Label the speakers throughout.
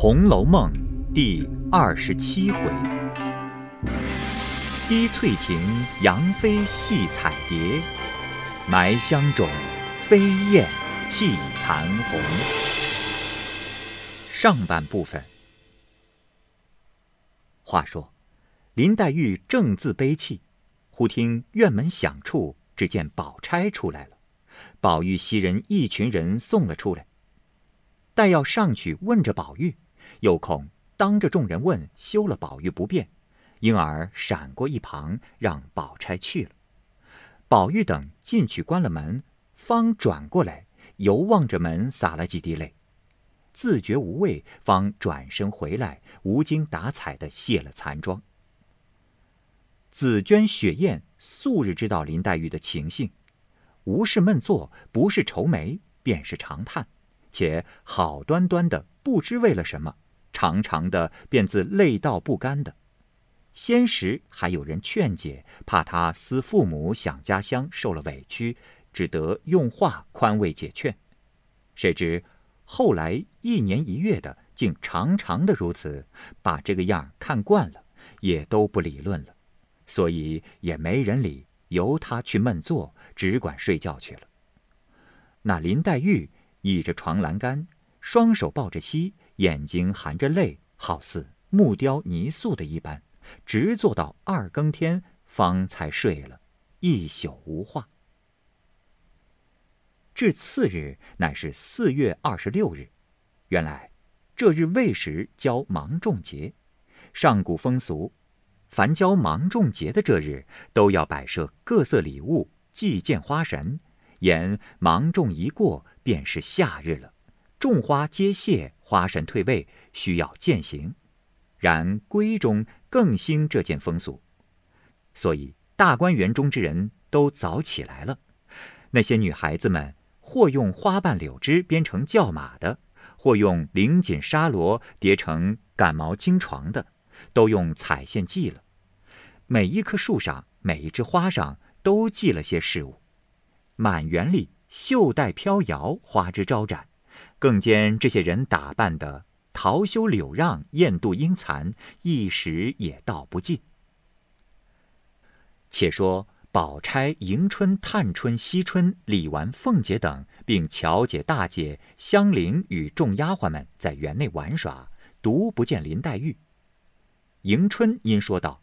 Speaker 1: 红楼梦》第二十七回：滴翠亭杨妃戏彩蝶，埋香冢飞燕泣残红。上半部分。话说，林黛玉正自悲泣，忽听院门响处，只见宝钗出来了。宝玉袭人一群人送了出来。待要上去问着宝玉，又恐当着众人问休了宝玉不便，因而闪过一旁，让宝钗去了。宝玉等进去关了门，方转过来，犹望着门洒了几滴泪，自觉无味，方转身回来，无精打采的卸了残妆。紫鹃、雪雁素日知道林黛玉的情性，无事闷坐，不是愁眉，便是长叹。且好端端的，不知为了什么，长长的便自累到不甘的。先时还有人劝解，怕他思父母想家乡，受了委屈，只得用话宽慰解劝。谁知后来一年一月的，竟长长的如此，把这个样看惯了，也都不理论了，所以也没人理，由他去闷坐，只管睡觉去了。那林黛玉。倚着床栏杆，双手抱着膝，眼睛含着泪，好似木雕泥塑的一般，直坐到二更天方才睡了，一宿无话。至次日，乃是四月二十六日。原来这日未时交芒种节，上古风俗，凡交芒种节的这日，都要摆设各色礼物，祭见花神。言芒种一过，便是夏日了，种花皆谢，花神退位，需要践行。然闺中更兴这件风俗，所以大观园中之人都早起来了。那些女孩子们，或用花瓣柳枝编成轿马的，或用绫锦纱罗叠成赶毛巾床的，都用彩线系了。每一棵树上，每一枝花上，都系了些事物。满园里袖带飘摇，花枝招展，更见这些人打扮的桃羞柳让，艳妒英残，一时也道不尽。且说宝钗、迎春、探春、惜春、李纨、凤姐等，并巧姐、大姐、香菱与众丫鬟们在园内玩耍，独不见林黛玉。迎春因说道：“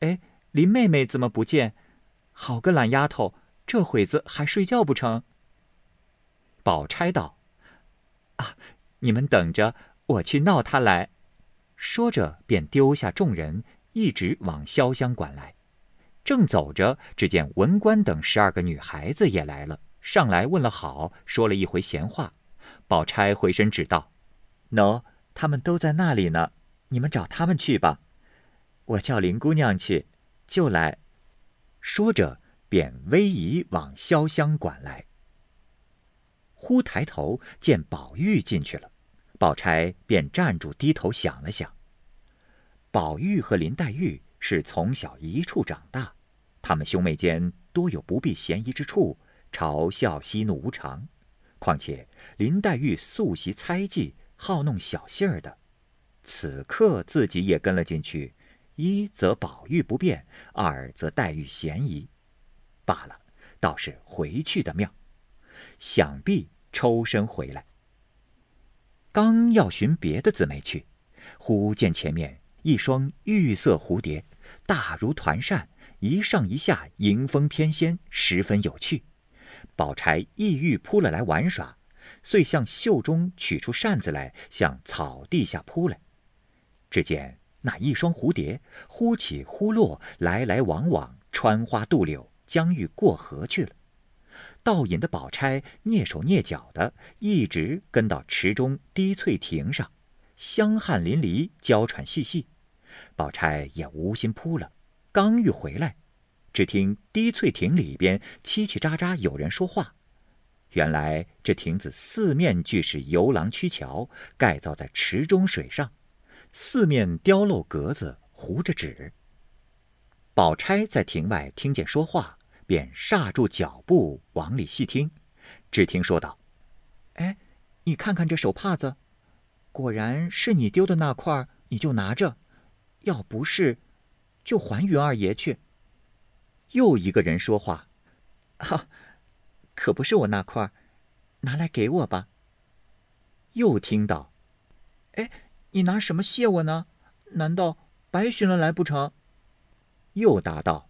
Speaker 1: 哎，林妹妹怎么不见？好个懒丫头！”这会子还睡觉不成？宝钗道：“啊，你们等着，我去闹他来。”说着，便丢下众人，一直往潇湘馆来。正走着，只见文官等十二个女孩子也来了，上来问了好，说了一回闲话。宝钗回身指道：“喏，他们都在那里呢，你们找他们去吧。我叫林姑娘去，就来。”说着。便微移往潇湘馆来。忽抬头见宝玉进去了，宝钗便站住，低头想了想。宝玉和林黛玉是从小一处长大，他们兄妹间多有不避嫌疑之处，嘲笑嬉怒无常。况且林黛玉素习猜忌，好弄小性儿的，此刻自己也跟了进去，一则宝玉不便，二则黛玉嫌疑。罢了，倒是回去的妙。想必抽身回来，刚要寻别的姊妹去，忽见前面一双玉色蝴蝶，大如团扇，一上一下，迎风翩跹，十分有趣。宝钗意欲扑了来玩耍，遂向袖中取出扇子来，向草地下扑来。只见那一双蝴蝶忽起忽落，来来往往，穿花渡柳。将欲过河去了，倒引的宝钗蹑手蹑脚的，一直跟到池中滴翠亭上，香汗淋漓，娇喘细细。宝钗也无心扑了，刚欲回来，只听滴翠亭里边叽叽喳喳有人说话。原来这亭子四面俱是游廊曲桥，盖造在池中水上，四面雕镂格子，糊着纸。宝钗在亭外听见说话，便刹住脚步往里细听。只听说道：“哎，你看看这手帕子。”
Speaker 2: 果然是你丢的那块，你就拿着；要不是，就还云二爷去。”
Speaker 1: 又一个人说话：“
Speaker 2: 哈，可不是我那块，拿来给我吧。”
Speaker 1: 又听到：“
Speaker 2: 哎，你拿什么谢我呢？难道白寻了来不成？”
Speaker 1: 又答道：“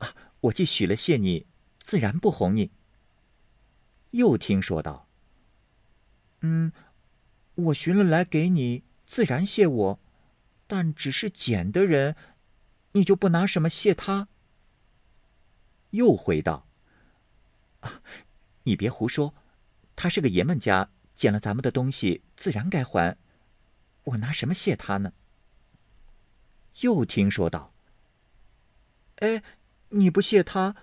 Speaker 2: 啊，我既许了谢你，自然不哄你。”
Speaker 1: 又听说道：“
Speaker 2: 嗯，我寻了来给你，自然谢我；但只是捡的人，你就不拿什么谢他。”
Speaker 1: 又回道：“
Speaker 2: 啊，你别胡说，他是个爷们家。”捡了咱们的东西，自然该还。我拿什么谢他呢？
Speaker 1: 又听说道：“
Speaker 2: 哎，你不谢他，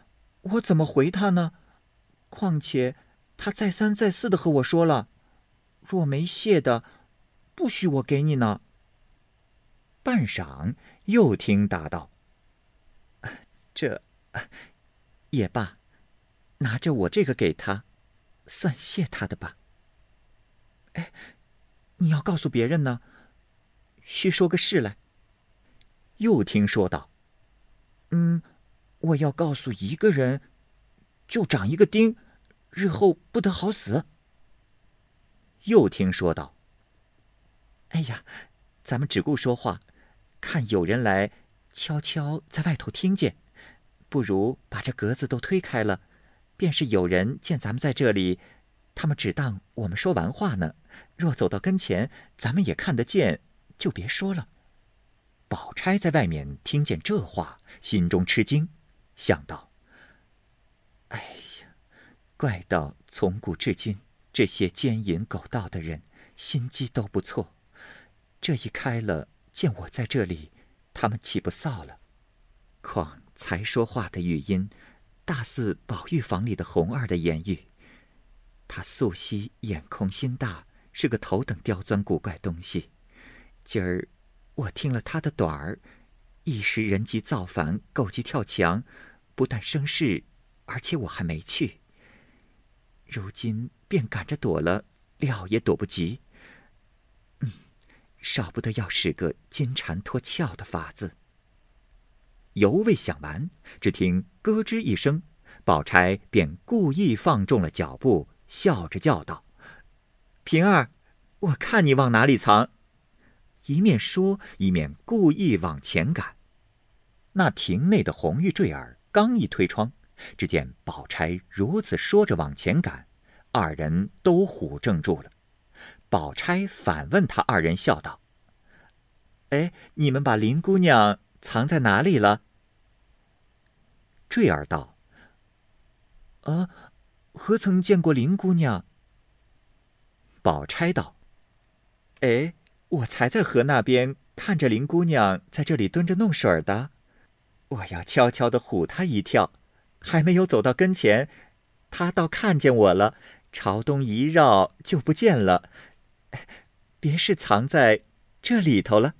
Speaker 2: 我怎么回他呢？况且他再三再四的和我说了，若没谢的，不许我给你呢。”
Speaker 1: 半晌，又听答道：“
Speaker 2: 这也罢，拿着我这个给他，算谢他的吧。”哎，你要告诉别人呢？须说个事来。
Speaker 1: 又听说道：“
Speaker 2: 嗯，我要告诉一个人，就长一个钉，日后不得好死。”
Speaker 1: 又听说道：“
Speaker 2: 哎呀，咱们只顾说话，看有人来，悄悄在外头听见，不如把这格子都推开了，便是有人见咱们在这里。”他们只当我们说完话呢。若走到跟前，咱们也看得见，就别说了。
Speaker 1: 宝钗在外面听见这话，心中吃惊，想到：“
Speaker 2: 哎呀，怪道从古至今，这些奸淫狗盗的人心机都不错。这一开了，见我在这里，他们岂不臊了？况才说话的语音，大似宝玉房里的红儿的言语。”他素汐眼空心大，是个头等刁钻古怪东西。今儿我听了他的短儿，一时人急造反，狗急跳墙，不但生事，而且我还没去。如今便赶着躲了，料也躲不及。嗯，少不得要使个金蝉脱壳的法子。
Speaker 1: 犹未想完，只听咯吱一声，宝钗便故意放重了脚步。笑着叫道：“
Speaker 2: 平儿，我看你往哪里藏？”
Speaker 1: 一面说，一面故意往前赶。那亭内的红玉坠儿刚一推窗，只见宝钗如此说着往前赶，二人都唬怔住了。宝钗反问他二人，笑道：“
Speaker 2: 哎，你们把林姑娘藏在哪里了？”
Speaker 1: 坠儿道：“
Speaker 2: 啊。”何曾见过林姑娘？
Speaker 1: 宝钗道：“
Speaker 2: 哎，我才在河那边看着林姑娘在这里蹲着弄水的，我要悄悄的唬他一跳，还没有走到跟前，他倒看见我了，朝东一绕就不见了，别是藏在这里头了。”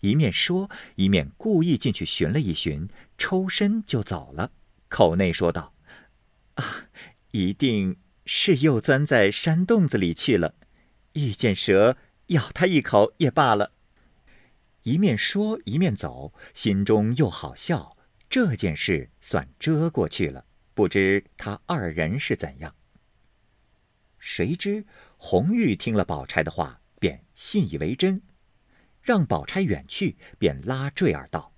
Speaker 1: 一面说，一面故意进去寻了一寻，抽身就走了，口内说道。
Speaker 2: 啊，一定是又钻在山洞子里去了，遇见蛇咬他一口也罢了。
Speaker 1: 一面说一面走，心中又好笑，这件事算遮过去了。不知他二人是怎样？谁知红玉听了宝钗的话，便信以为真，让宝钗远去，便拉坠儿道：“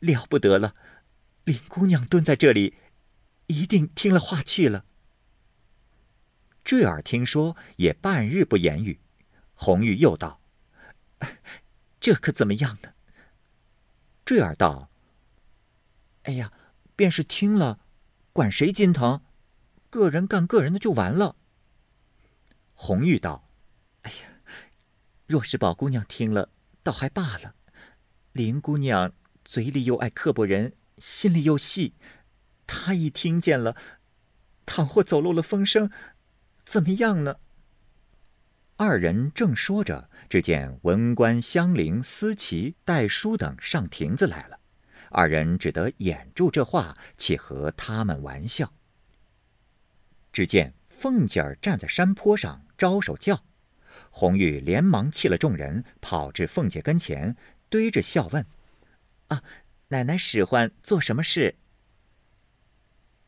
Speaker 2: 了不得了，林姑娘蹲在这里。”一定听了话去了。
Speaker 1: 坠儿听说，也半日不言语。红玉又道：“
Speaker 2: 这可怎么样呢？”
Speaker 1: 坠儿道：“
Speaker 2: 哎呀，便是听了，管谁心疼？个人干个人的就完了。”
Speaker 1: 红玉道：“
Speaker 2: 哎呀，若是宝姑娘听了，倒还罢了。林姑娘嘴里又爱刻薄人，心里又细。”她一听见了，倘或走漏了风声，怎么样呢？
Speaker 1: 二人正说着，只见文官、香菱、思琪、戴叔等上亭子来了。二人只得掩住这话，且和他们玩笑。只见凤姐儿站在山坡上，招手叫。红玉连忙弃了众人，跑至凤姐跟前，堆着笑问：“
Speaker 2: 啊，奶奶使唤做什么事？”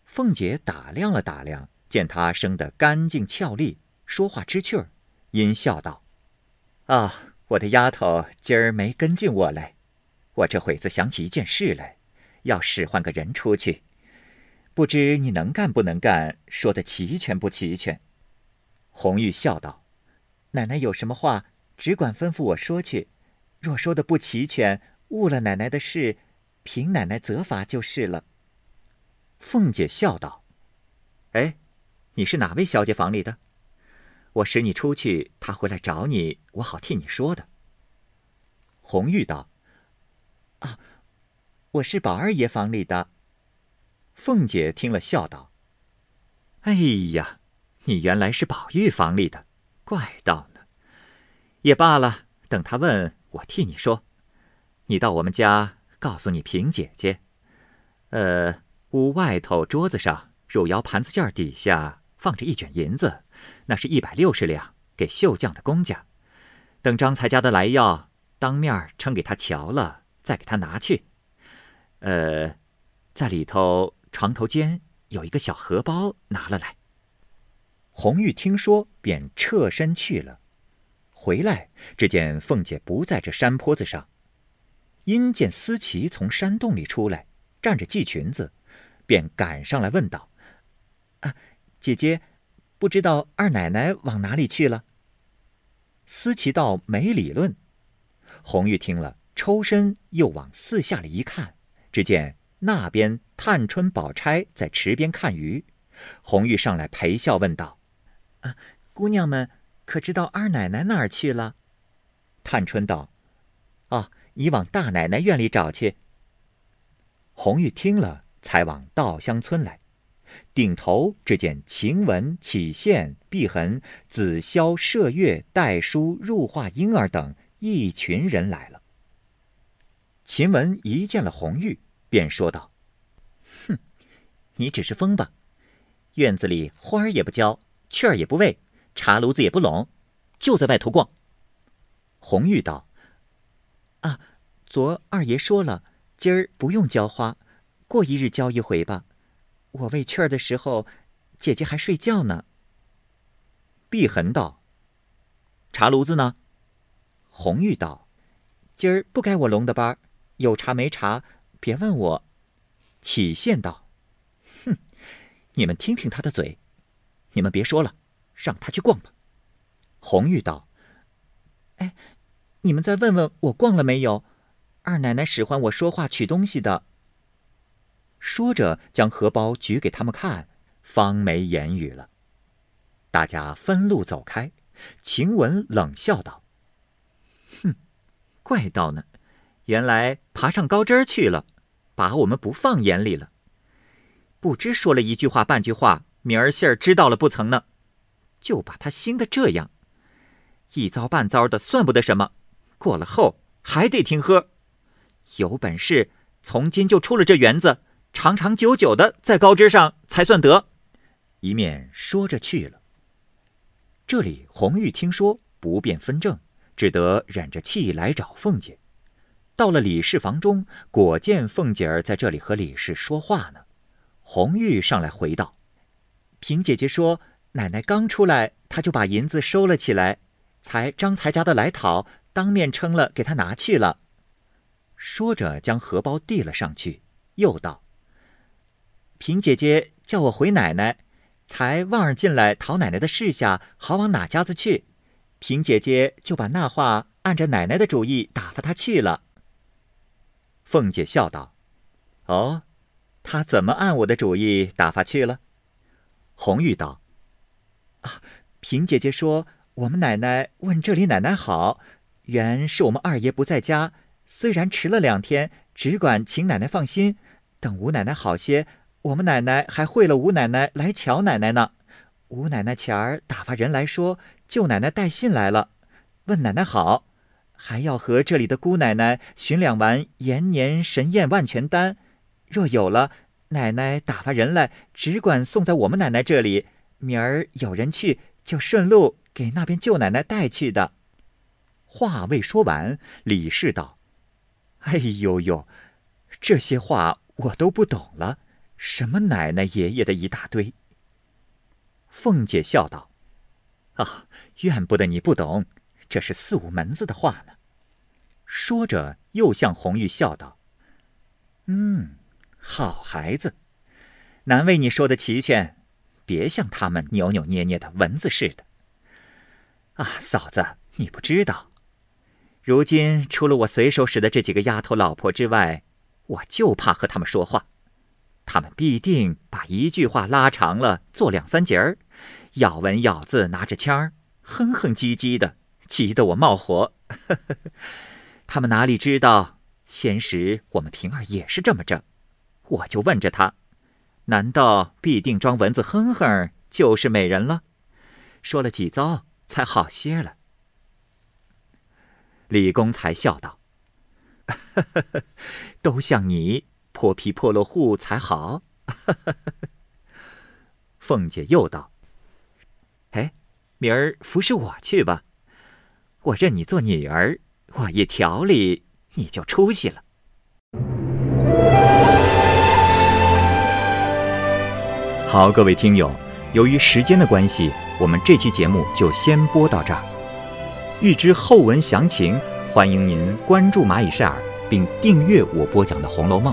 Speaker 1: 凤姐打量了打量，见她生得干净俏丽，说话知趣儿，因笑道：“啊，我的丫头今儿没跟进我来，我这会子想起一件事来，要使唤个人出去，不知你能干不能干，说的齐全不齐全？”
Speaker 2: 红玉笑道。奶奶有什么话，只管吩咐我说去。若说的不齐全，误了奶奶的事，凭奶奶责罚就是了。
Speaker 1: 凤姐笑道：“哎，你是哪位小姐房里的？我使你出去，他回来找你，我好替你说的。”
Speaker 2: 红玉道：“啊，我是宝二爷房里的。”
Speaker 1: 凤姐听了，笑道：“哎呀，你原来是宝玉房里的。”怪道呢，也罢了。等他问我替你说，你到我们家告诉你平姐姐，呃，屋外头桌子上汝窑盘子件底下放着一卷银子，那是一百六十两，给绣匠的公家。等张才家的来要，当面称给他瞧了，再给他拿去。呃，在里头床头间有一个小荷包，拿了来。红玉听说，便侧身去了。回来，只见凤姐不在这山坡子上，因见思琪从山洞里出来，站着系裙子，便赶上来问道：“
Speaker 2: 啊，姐姐，不知道二奶奶往哪里去了？”
Speaker 1: 思琪道：“没理论。”红玉听了，抽身又往四下里一看，只见那边探春、宝钗在池边看鱼。红玉上来陪笑问道。
Speaker 2: 啊，姑娘们可知道二奶奶哪儿去了？
Speaker 1: 探春道：“啊，你往大奶奶院里找去。”红玉听了，才往稻香村来，顶头只见晴雯、启宪、碧痕、紫霄、麝月、黛书、入画婴儿等一群人来了。晴雯一见了红玉，便说道：“
Speaker 2: 哼，你只是疯吧？院子里花儿也不浇。”雀儿也不喂，茶炉子也不拢，就在外头逛。
Speaker 1: 红玉道：“
Speaker 2: 啊，昨二爷说了，今儿不用浇花，过一日浇一回吧。我喂雀儿的时候，姐姐还睡觉呢。”
Speaker 1: 碧痕道：“茶炉子呢？”
Speaker 2: 红玉道：“今儿不该我龙的班，有茶没茶，别问我。”
Speaker 1: 启宪道：“哼，你们听听他的嘴。”你们别说了，让他去逛吧。
Speaker 2: 红玉道：“哎，你们再问问我逛了没有？二奶奶使唤我说话取东西的。”
Speaker 1: 说着，将荷包举给他们看，方没言语了。大家分路走开。晴雯冷笑道：“
Speaker 2: 哼，怪道呢，原来爬上高枝儿去了，把我们不放眼里了。不知说了一句话半句话。”明儿信儿知道了不曾呢，就把他兴得这样，一遭半遭的算不得什么，过了后还得听喝。有本事从今就出了这园子，长长久久的在高枝上才算得。
Speaker 1: 一面说着去了。这里红玉听说不便分证，只得忍着气来找凤姐。到了李氏房中，果见凤姐儿在这里和李氏说话呢。红玉上来回道。
Speaker 2: 平姐姐说：“奶奶刚出来，她就把银子收了起来，才张才家的来讨，当面称了，给她拿去了。”
Speaker 1: 说着，将荷包递了上去，又道：“
Speaker 2: 平姐姐叫我回奶奶，才望儿进来讨奶奶的事下，好往哪家子去。平姐姐就把那话按着奶奶的主意打发他去了。”
Speaker 1: 凤姐笑道：“哦，他怎么按我的主意打发去了？”
Speaker 2: 红玉道：“啊，平姐姐说，我们奶奶问这里奶奶好，原是我们二爷不在家，虽然迟了两天，只管请奶奶放心。等吴奶奶好些，我们奶奶还会了吴奶奶来瞧奶奶呢。吴奶奶前儿打发人来说，舅奶奶带信来了，问奶奶好，还要和这里的姑奶奶寻两丸延年神验万全丹，若有了。”奶奶打发人来，只管送在我们奶奶这里。明儿有人去，就顺路给那边舅奶奶带去的。”
Speaker 1: 话未说完，李氏道：“
Speaker 2: 哎呦呦，这些话我都不懂了，什么奶奶爷爷的一大堆。”
Speaker 1: 凤姐笑道：“
Speaker 2: 啊，怨不得你不懂，这是四五门子的话呢。”
Speaker 1: 说着，又向红玉笑道：“
Speaker 2: 嗯，好孩子，难为你说的齐全，别像他们扭扭捏捏的蚊子似的。啊，嫂子，你不知道，如今除了我随手使的这几个丫头老婆之外，我就怕和他们说话，他们必定把一句话拉长了做两三节儿，咬文咬字，拿着签儿，哼哼唧唧的，急得我冒火。他们哪里知道，先时我们平儿也是这么着。我就问着他，难道必定装蚊子哼哼就是美人了？说了几遭才好些了。
Speaker 1: 李公才笑道：“
Speaker 2: 都像你破皮破落户才好。”
Speaker 1: 凤姐又道：“
Speaker 2: 哎，明儿服侍我去吧，我认你做女儿。”我一调理，你就出息了。
Speaker 1: 好，各位听友，由于时间的关系，我们这期节目就先播到这儿。欲知后文详情，欢迎您关注蚂蚁晒尔，并订阅我播讲的《红楼梦》。